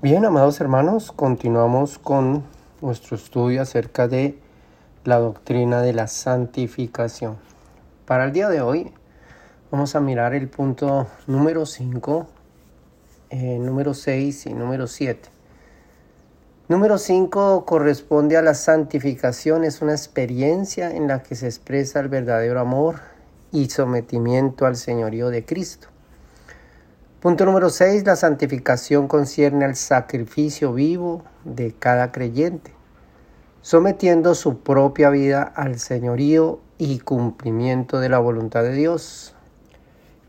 Bien, amados hermanos, continuamos con nuestro estudio acerca de la doctrina de la santificación. Para el día de hoy vamos a mirar el punto número 5, eh, número 6 y número 7. Número 5 corresponde a la santificación, es una experiencia en la que se expresa el verdadero amor y sometimiento al señorío de Cristo. Punto número 6. La santificación concierne al sacrificio vivo de cada creyente, sometiendo su propia vida al señorío y cumplimiento de la voluntad de Dios.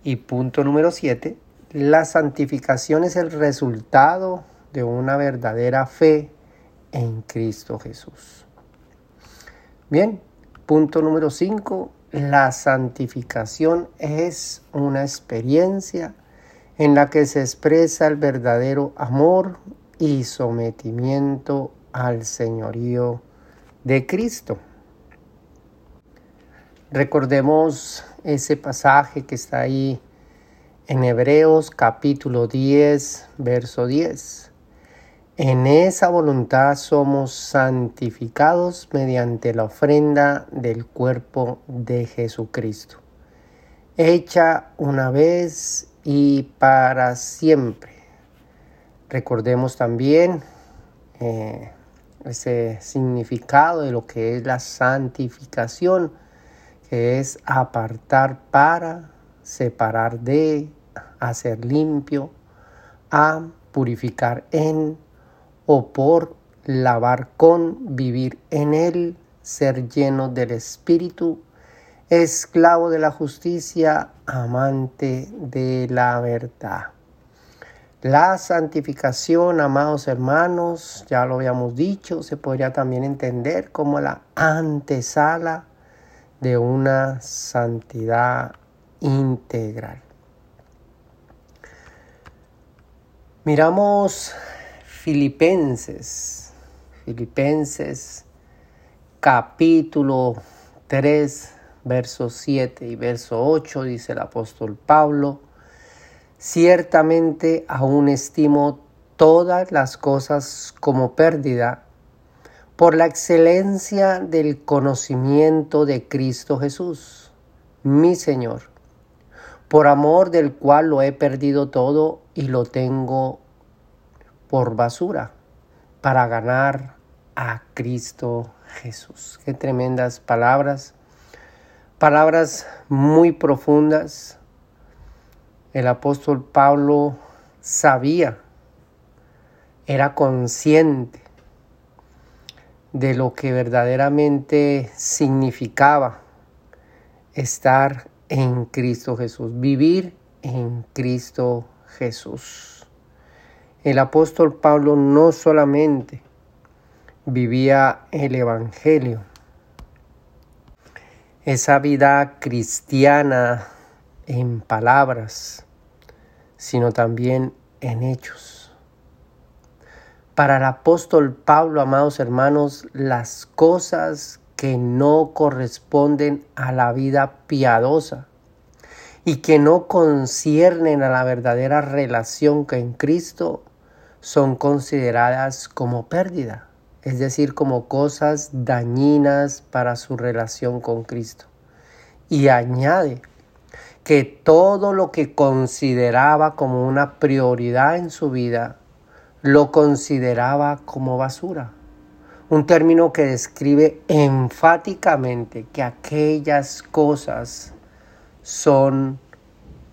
Y punto número 7. La santificación es el resultado de una verdadera fe en Cristo Jesús. Bien, punto número 5. La santificación es una experiencia en la que se expresa el verdadero amor y sometimiento al señorío de Cristo. Recordemos ese pasaje que está ahí en Hebreos capítulo 10, verso 10. En esa voluntad somos santificados mediante la ofrenda del cuerpo de Jesucristo, hecha una vez y para siempre. Recordemos también eh, ese significado de lo que es la santificación, que es apartar para, separar de, hacer limpio, a purificar en o por lavar con, vivir en él, ser lleno del Espíritu, esclavo de la justicia, amante de la verdad. La santificación, amados hermanos, ya lo habíamos dicho, se podría también entender como la antesala de una santidad integral. Miramos Filipenses, Filipenses capítulo 3 verso 7 y verso 8 dice el apóstol Pablo, ciertamente aún estimo todas las cosas como pérdida por la excelencia del conocimiento de Cristo Jesús, mi Señor, por amor del cual lo he perdido todo y lo tengo por basura, para ganar a Cristo Jesús. Qué tremendas palabras palabras muy profundas. El apóstol Pablo sabía, era consciente de lo que verdaderamente significaba estar en Cristo Jesús, vivir en Cristo Jesús. El apóstol Pablo no solamente vivía el Evangelio, esa vida cristiana en palabras, sino también en hechos. Para el apóstol Pablo, amados hermanos, las cosas que no corresponden a la vida piadosa y que no conciernen a la verdadera relación con Cristo son consideradas como pérdida es decir, como cosas dañinas para su relación con Cristo. Y añade que todo lo que consideraba como una prioridad en su vida, lo consideraba como basura. Un término que describe enfáticamente que aquellas cosas son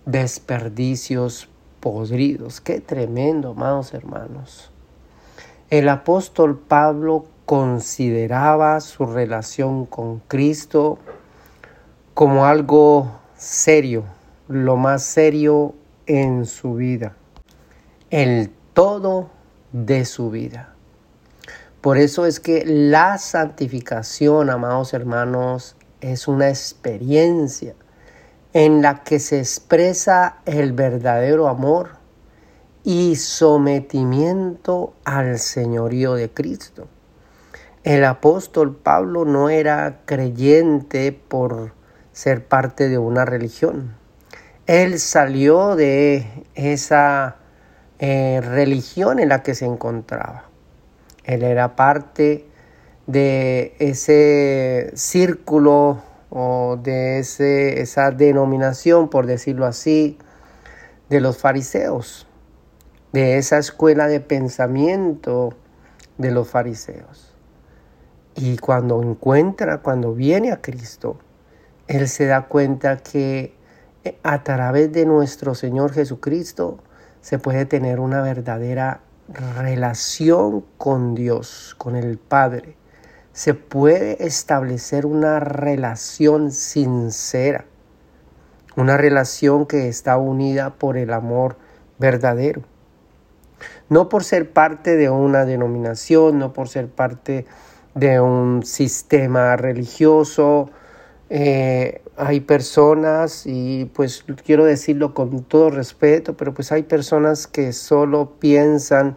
desperdicios podridos. Qué tremendo, amados hermanos. El apóstol Pablo consideraba su relación con Cristo como algo serio, lo más serio en su vida, el todo de su vida. Por eso es que la santificación, amados hermanos, es una experiencia en la que se expresa el verdadero amor y sometimiento al señorío de Cristo. El apóstol Pablo no era creyente por ser parte de una religión. Él salió de esa eh, religión en la que se encontraba. Él era parte de ese círculo o de ese, esa denominación, por decirlo así, de los fariseos, de esa escuela de pensamiento de los fariseos. Y cuando encuentra, cuando viene a Cristo, Él se da cuenta que a través de nuestro Señor Jesucristo se puede tener una verdadera relación con Dios, con el Padre. Se puede establecer una relación sincera, una relación que está unida por el amor verdadero. No por ser parte de una denominación, no por ser parte de un sistema religioso. Eh, hay personas, y pues quiero decirlo con todo respeto, pero pues hay personas que solo piensan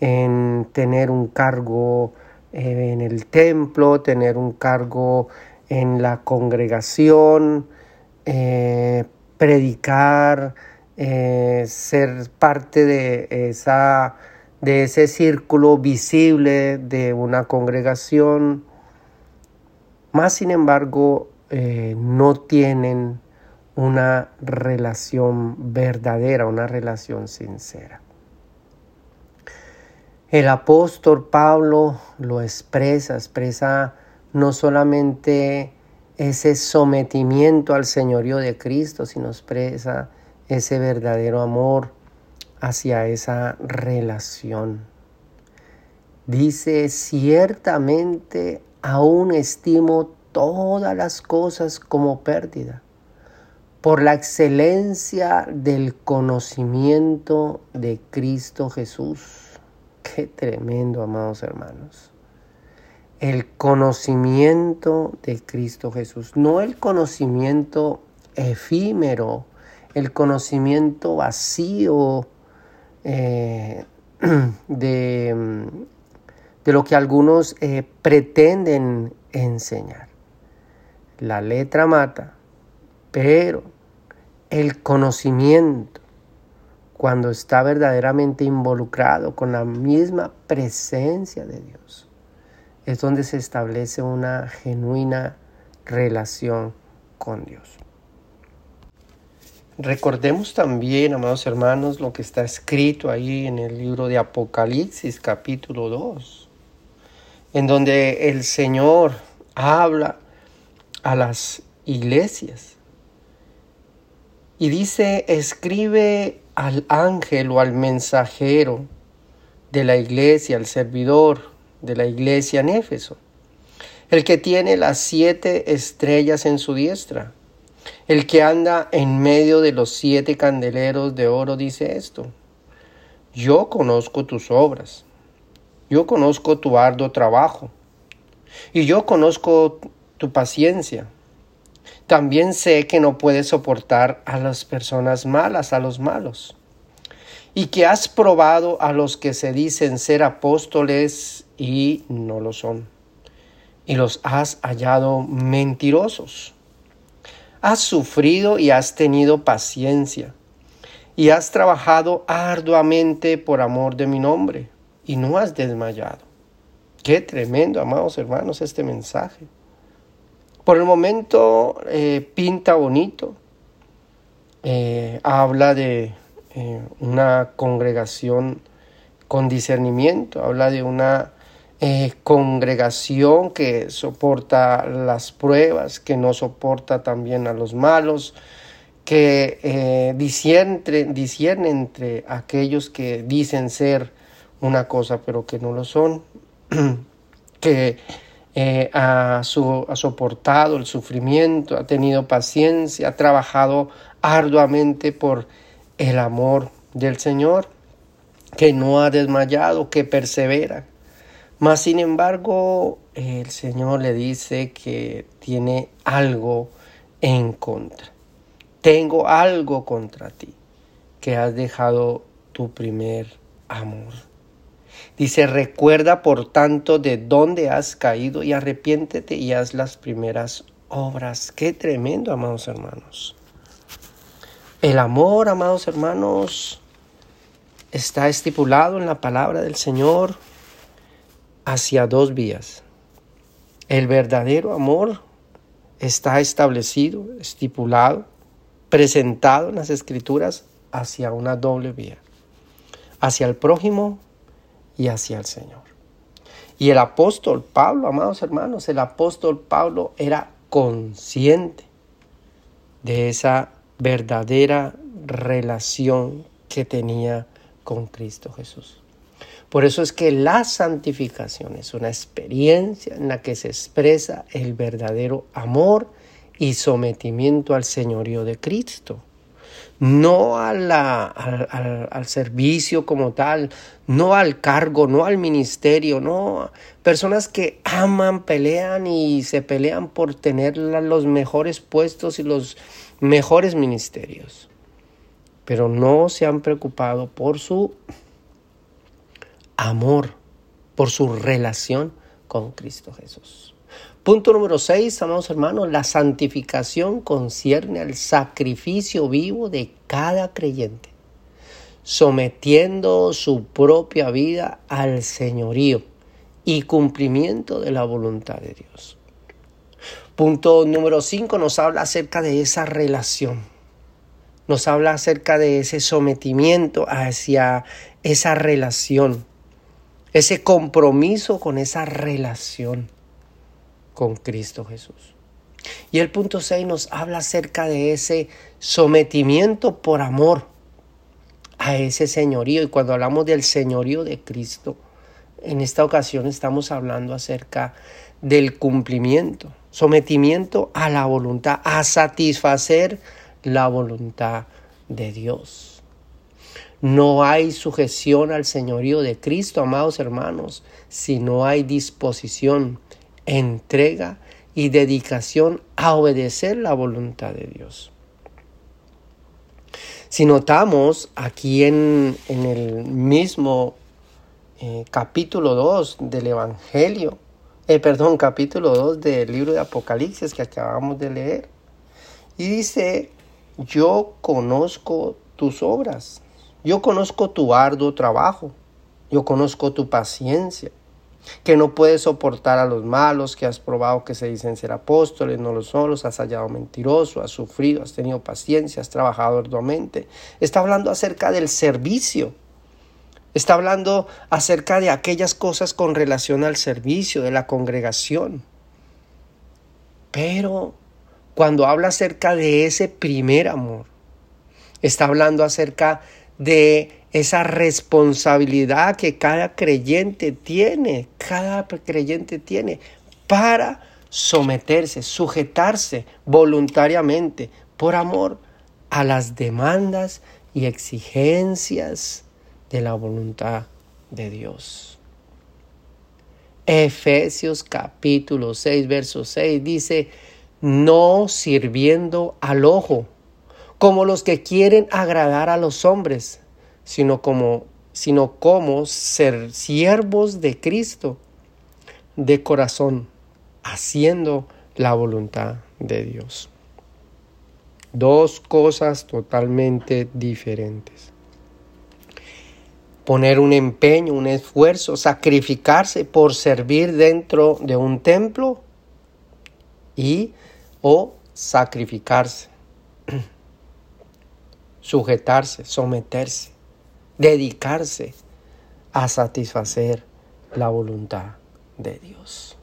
en tener un cargo eh, en el templo, tener un cargo en la congregación, eh, predicar, eh, ser parte de, esa, de ese círculo visible de una congregación, más sin embargo no tienen una relación verdadera, una relación sincera. El apóstol Pablo lo expresa, expresa no solamente ese sometimiento al señorío de Cristo, sino expresa ese verdadero amor hacia esa relación. Dice, ciertamente aún estimo todas las cosas como pérdida por la excelencia del conocimiento de Cristo Jesús. Qué tremendo, amados hermanos. El conocimiento de Cristo Jesús, no el conocimiento efímero, el conocimiento vacío eh, de, de, lo que algunos eh, pretenden enseñar. La letra mata, pero el conocimiento, cuando está verdaderamente involucrado con la misma presencia de Dios, es donde se establece una genuina relación con Dios. Recordemos también, amados hermanos, lo que está escrito ahí en el libro de Apocalipsis capítulo 2, en donde el Señor habla a las iglesias y dice, escribe al ángel o al mensajero de la iglesia, al servidor de la iglesia en Éfeso, el que tiene las siete estrellas en su diestra el que anda en medio de los siete candeleros de oro dice esto. Yo conozco tus obras, yo conozco tu arduo trabajo, y yo conozco tu paciencia. También sé que no puedes soportar a las personas malas, a los malos, y que has probado a los que se dicen ser apóstoles y no lo son, y los has hallado mentirosos. Has sufrido y has tenido paciencia, y has trabajado arduamente por amor de mi nombre, y no has desmayado. Qué tremendo, amados hermanos, este mensaje. Por el momento eh, pinta bonito, eh, habla de eh, una congregación con discernimiento, habla de una congregación que soporta las pruebas, que no soporta también a los malos, que eh, discierne, entre aquellos que dicen ser una cosa pero que no lo son, que eh, ha, ha soportado el sufrimiento, ha tenido paciencia, ha trabajado arduamente por el amor del Señor, que no ha desmayado, que persevera, mas, sin embargo, el Señor le dice que tiene algo en contra. Tengo algo contra ti, que has dejado tu primer amor. Dice, recuerda por tanto de dónde has caído y arrepiéntete y haz las primeras obras. Qué tremendo, amados hermanos. El amor, amados hermanos, está estipulado en la palabra del Señor hacia dos vías. El verdadero amor está establecido, estipulado, presentado en las escrituras hacia una doble vía, hacia el prójimo y hacia el Señor. Y el apóstol Pablo, amados hermanos, el apóstol Pablo era consciente de esa verdadera relación que tenía con Cristo Jesús. Por eso es que la santificación es una experiencia en la que se expresa el verdadero amor y sometimiento al señorío de Cristo. No al, al, servicio como tal, no al cargo, no al ministerio, no. Personas que aman, pelean y se pelean por tener los mejores puestos y los mejores ministerios, pero no se han preocupado por su amor, por su relación con Cristo Jesús. Punto número 6, amados hermanos, la santificación concierne al sacrificio vivo de cada creyente, sometiendo su propia vida al señorío y cumplimiento de la voluntad de Dios. Punto número 5 nos habla acerca de esa relación. Nos habla acerca de ese sometimiento hacia esa relación ese compromiso con esa relación con Cristo Jesús. Y el punto 6 nos habla acerca de ese sometimiento por amor a ese señorío. Y cuando hablamos del señorío de Cristo, en esta ocasión estamos hablando acerca del cumplimiento, sometimiento a la voluntad, a satisfacer la voluntad de Dios. No hay sujeción al señorío de Cristo, amados hermanos, si no hay disposición, entrega y dedicación a obedecer la voluntad de Dios. Si notamos aquí en, el mismo eh, capítulo 2 del Evangelio, eh, perdón, capítulo 2 del libro de Apocalipsis que acabamos de leer, y dice, yo conozco tus obras. Yo conozco tu arduo trabajo, yo conozco tu paciencia, que no puedes soportar a los malos, que has probado que se dicen ser apóstoles, no lo son, los has hallado mentiroso, has sufrido, has tenido paciencia, has trabajado arduamente. Está hablando acerca del servicio. Está hablando acerca de aquellas cosas con relación al servicio de la congregación. Pero cuando habla acerca de ese primer amor, está hablando acerca de esa responsabilidad que cada creyente tiene, cada creyente tiene para someterse, sujetarse voluntariamente por amor a las demandas y exigencias de la voluntad de Dios. Efesios capítulo 6, verso 6 dice, no sirviendo al ojo como los que quieren agradar a los hombres, sino como, sino como ser siervos de Cristo de corazón, haciendo la voluntad de Dios. Dos cosas totalmente diferentes. Poner un empeño, un esfuerzo, sacrificarse por servir dentro de un templo y o sacrificarse sujetarse, someterse, dedicarse a satisfacer la voluntad de Dios.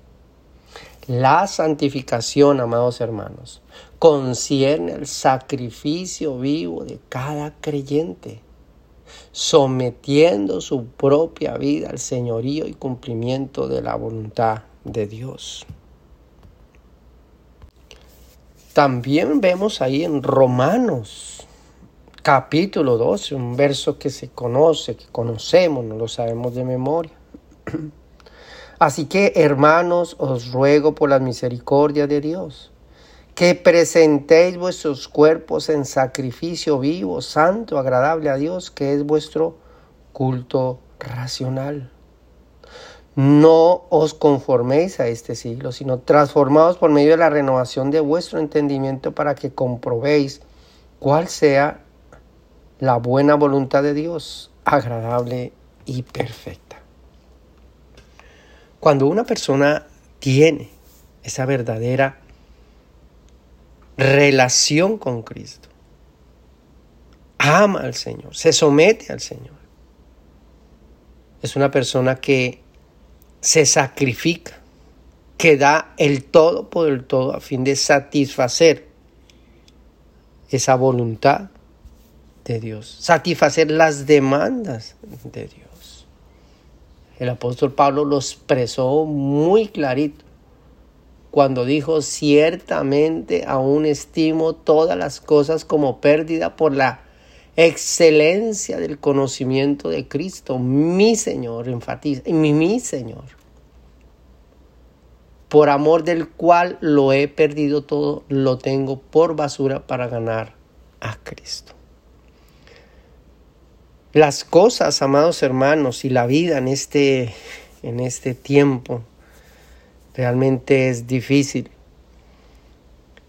La santificación, amados hermanos, concierne el sacrificio vivo de cada creyente, sometiendo su propia vida al señorío y cumplimiento de la voluntad de Dios. También vemos ahí en Romanos capítulo 12, un verso que se conoce, que conocemos, no lo sabemos de memoria. Así que, hermanos, os ruego por la misericordia de Dios, que presentéis vuestros cuerpos en sacrificio vivo, santo, agradable a Dios, que es vuestro culto racional. no os conforméis a este siglo, sino transformados por medio de la renovación de vuestro entendimiento para que comprobéis cuál sea la buena voluntad de Dios, agradable y perfecta. Cuando una persona tiene esa verdadera relación con Cristo, ama al Señor, se somete al Señor, es una persona que se sacrifica, que da el todo por el todo a fin de satisfacer esa voluntad de Dios, satisfacer las demandas de Dios. El apóstol Pablo lo expresó muy clarito cuando dijo, ciertamente aún estimo todas las cosas como pérdida por la excelencia del conocimiento de Cristo, mi Señor, enfatiza, mi, mi Señor, por amor del cual lo he perdido todo, lo tengo por basura para ganar a Cristo. Las cosas, amados hermanos, y la vida en este, en este tiempo realmente es difícil.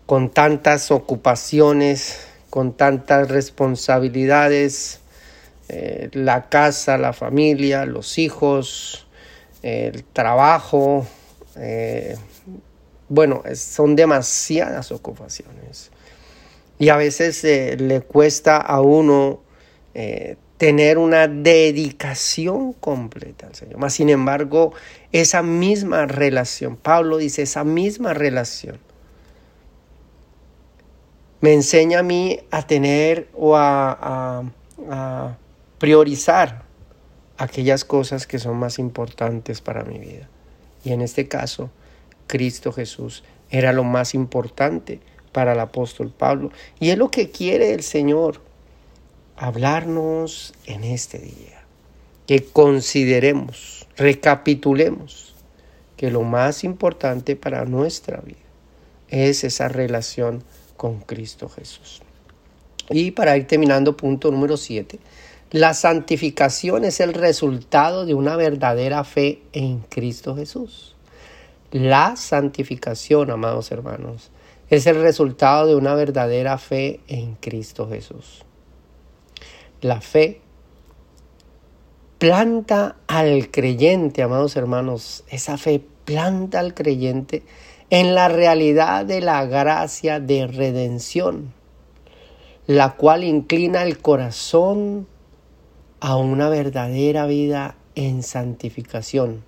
Con tantas ocupaciones, con tantas responsabilidades, eh, la casa, la familia, los hijos, el trabajo, eh, bueno, son demasiadas ocupaciones. Y a veces eh, le cuesta a uno tener una dedicación completa al Señor. Mas, sin embargo, esa misma relación, Pablo dice, esa misma relación me enseña a mí a tener o a, priorizar aquellas cosas que son más importantes para mi vida. Y en este caso, Cristo Jesús era lo más importante para el apóstol Pablo. Y es lo que quiere el Señor, hablarnos en este día. Que consideremos, recapitulemos que lo más importante para nuestra vida es esa relación con Cristo Jesús. Y para ir terminando, punto número 7. La santificación es el resultado de una verdadera fe en Cristo Jesús. La santificación, amados hermanos, es el resultado de una verdadera fe en Cristo Jesús. La fe planta al creyente, amados hermanos, esa fe planta al creyente en la realidad de la gracia de redención, la cual inclina el corazón a una verdadera vida en santificación,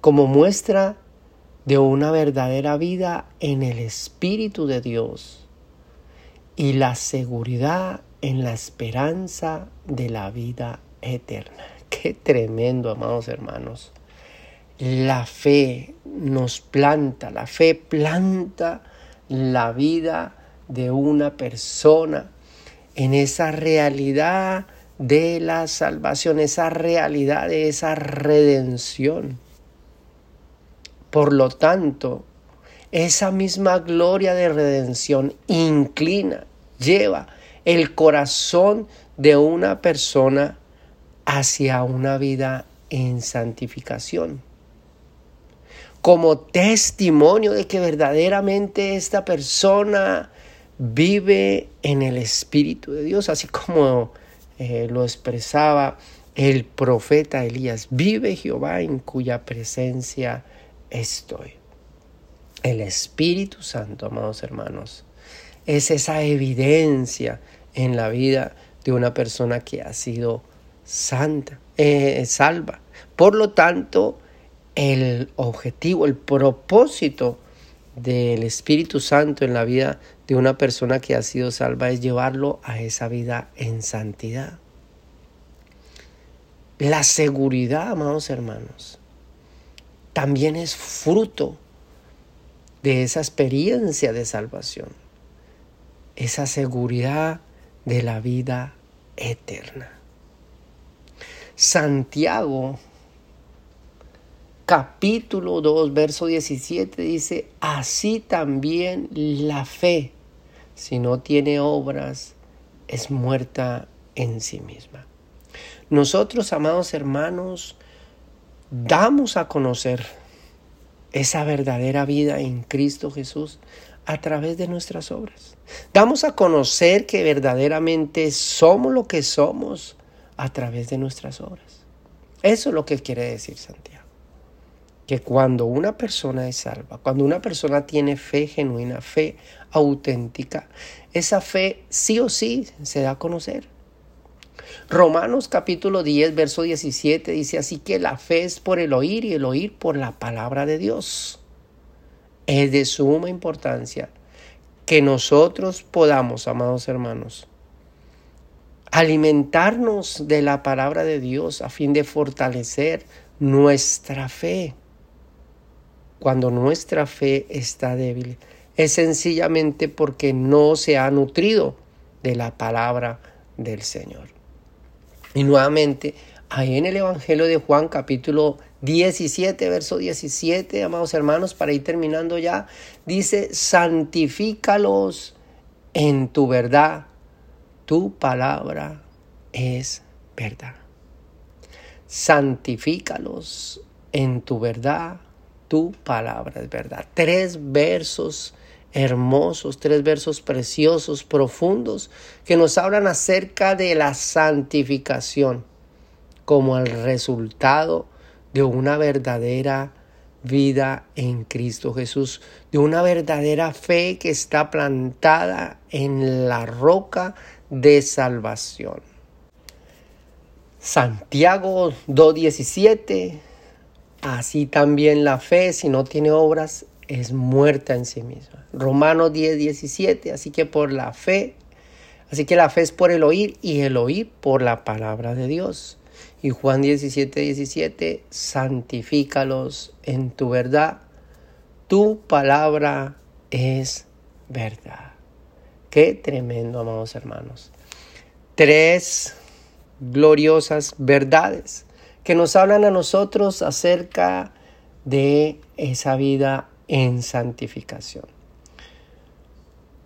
como muestra de una verdadera vida en el Espíritu de Dios y la seguridad en la esperanza de la vida eterna. Qué tremendo, amados hermanos la fe nos planta, la fe planta la vida de una persona en esa realidad de la salvación, esa realidad de esa redención. Por lo tanto, esa misma gloria de redención inclina, lleva el corazón de una persona hacia una vida en santificación como testimonio de que verdaderamente esta persona vive en el Espíritu de Dios, así como eh, lo expresaba el profeta Elías, vive Jehová en cuya presencia estoy. El Espíritu Santo, amados hermanos, es esa evidencia en la vida de una persona que ha sido santa, eh, salva. Por lo tanto, el objetivo, el propósito del Espíritu Santo en la vida de una persona que ha sido salva es llevarlo a esa vida en santidad. La seguridad, amados hermanos, también es fruto de esa experiencia de salvación, esa seguridad de la vida eterna. Santiago capítulo 2, verso 17 dice, así también la fe, si no tiene obras, es muerta en sí misma. Nosotros, amados hermanos, damos a conocer esa verdadera vida en Cristo Jesús a través de nuestras obras. Damos a conocer que verdaderamente somos lo que somos a través de nuestras obras. Eso es lo que quiere decir Santiago. Que cuando una persona es salva, cuando una persona tiene fe genuina, fe auténtica, esa fe sí o sí se da a conocer. Romanos capítulo 10, verso 17 dice, así que la fe es por el oír y el oír por la palabra de Dios. Es de suma importancia que nosotros podamos, amados hermanos, alimentarnos de la palabra de Dios a fin de fortalecer nuestra fe. Cuando nuestra fe está débil, es sencillamente porque no se ha nutrido de la palabra del Señor. Y nuevamente, ahí en el Evangelio de Juan capítulo 17, verso 17, amados hermanos, para ir terminando ya, dice, santifícalos en tu verdad, tu palabra es verdad. Santifícalos en tu verdad, tu palabra es verdad. Tres versos hermosos, tres versos preciosos, profundos, que nos hablan acerca de la santificación como el resultado de una verdadera vida en Cristo Jesús, de una verdadera fe que está plantada en la roca de salvación. Santiago 2.17, así también la fe, si no tiene obras, es muerta en sí misma. Romanos 10, 17, así que por la fe, así que la fe es por el oír y el oír por la palabra de Dios. Y Juan 17, 17, santifícalos en tu verdad, tu palabra es verdad. Qué tremendo, amados hermanos. Tres gloriosas verdades que nos hablan a nosotros acerca de esa vida en santificación.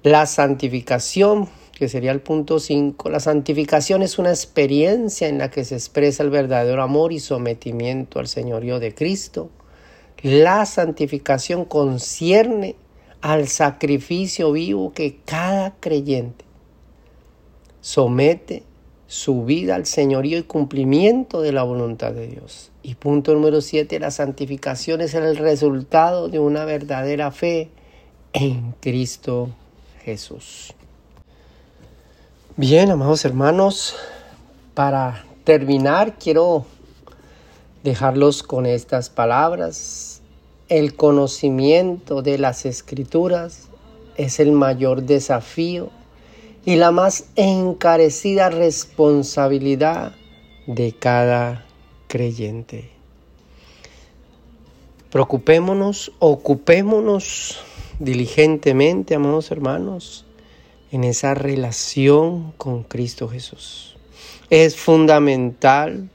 La santificación, que sería el punto 5, la santificación es una experiencia en la que se expresa el verdadero amor y sometimiento al señorío de Cristo. La santificación concierne al sacrificio vivo que cada creyente somete su vida al señorío y cumplimiento de la voluntad de Dios. Y punto número siete, la santificación es el resultado de una verdadera fe en Cristo Jesús. Bien, amados hermanos, para terminar quiero dejarlos con estas palabras. El conocimiento de las escrituras es el mayor desafío y la más encarecida responsabilidad de cada creyente. Preocupémonos, ocupémonos diligentemente, amados hermanos, en esa relación con Cristo Jesús. Es fundamental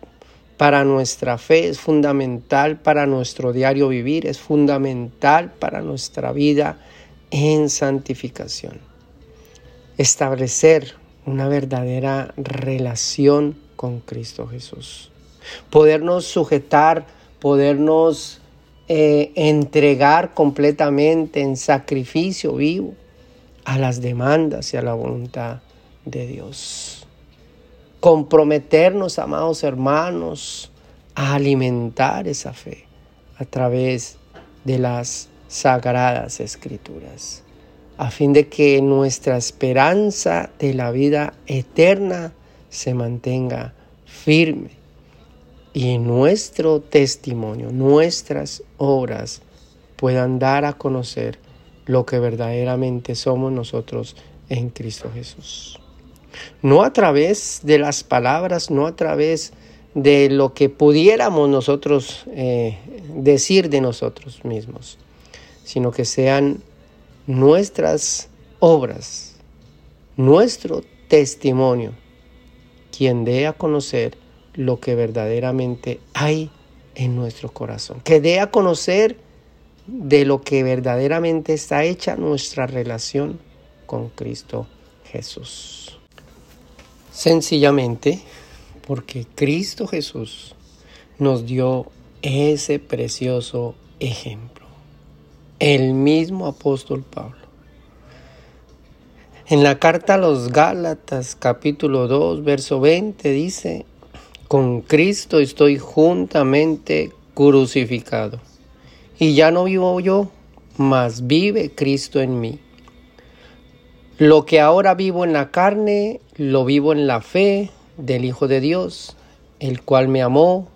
para nuestra fe, es fundamental para nuestro diario vivir, es fundamental para nuestra vida en santificación. Establecer una verdadera relación con Cristo Jesús podernos sujetar, podernos eh, entregar completamente en sacrificio vivo a las demandas y a la voluntad de Dios. Comprometernos, amados hermanos, a alimentar esa fe a través de las sagradas escrituras, a fin de que nuestra esperanza de la vida eterna se mantenga firme y nuestro testimonio, nuestras obras puedan dar a conocer lo que verdaderamente somos nosotros en Cristo Jesús. No a través de las palabras, no a través de lo que pudiéramos nosotros eh, decir de nosotros mismos, sino que sean nuestras obras, nuestro testimonio, quien dé a conocer lo que verdaderamente hay en nuestro corazón. Que dé a conocer de lo que verdaderamente está hecha nuestra relación con Cristo Jesús. Sencillamente porque Cristo Jesús nos dio ese precioso ejemplo. El mismo apóstol Pablo. En la carta a los Gálatas capítulo 2 verso 20 dice, con Cristo estoy juntamente crucificado. Y ya no vivo yo, mas vive Cristo en mí. Lo que ahora vivo en la carne, lo vivo en la fe del Hijo de Dios, el cual me amó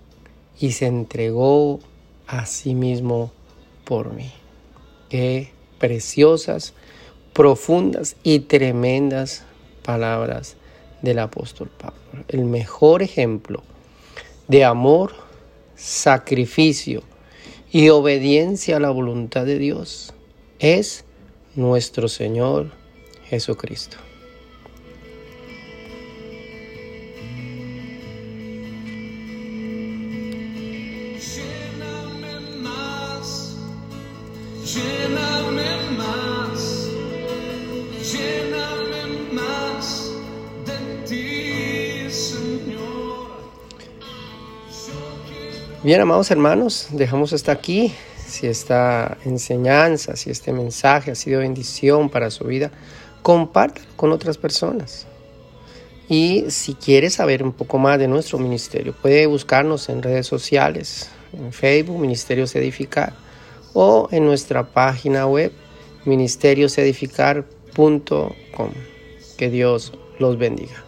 y se entregó a sí mismo por mí. Qué preciosas, profundas y tremendas palabras del apóstol Pablo. El mejor ejemplo de amor, sacrificio y obediencia a la voluntad de Dios es nuestro Señor Jesucristo. Bien, amados hermanos, dejamos hasta aquí. Si esta enseñanza, si este mensaje ha sido bendición para su vida, compártalo con otras personas. Y si quiere saber un poco más de nuestro ministerio, puede buscarnos en redes sociales, en Facebook, Ministerios Edificar, o en nuestra página web, ministeriosedificar.com. Que Dios los bendiga.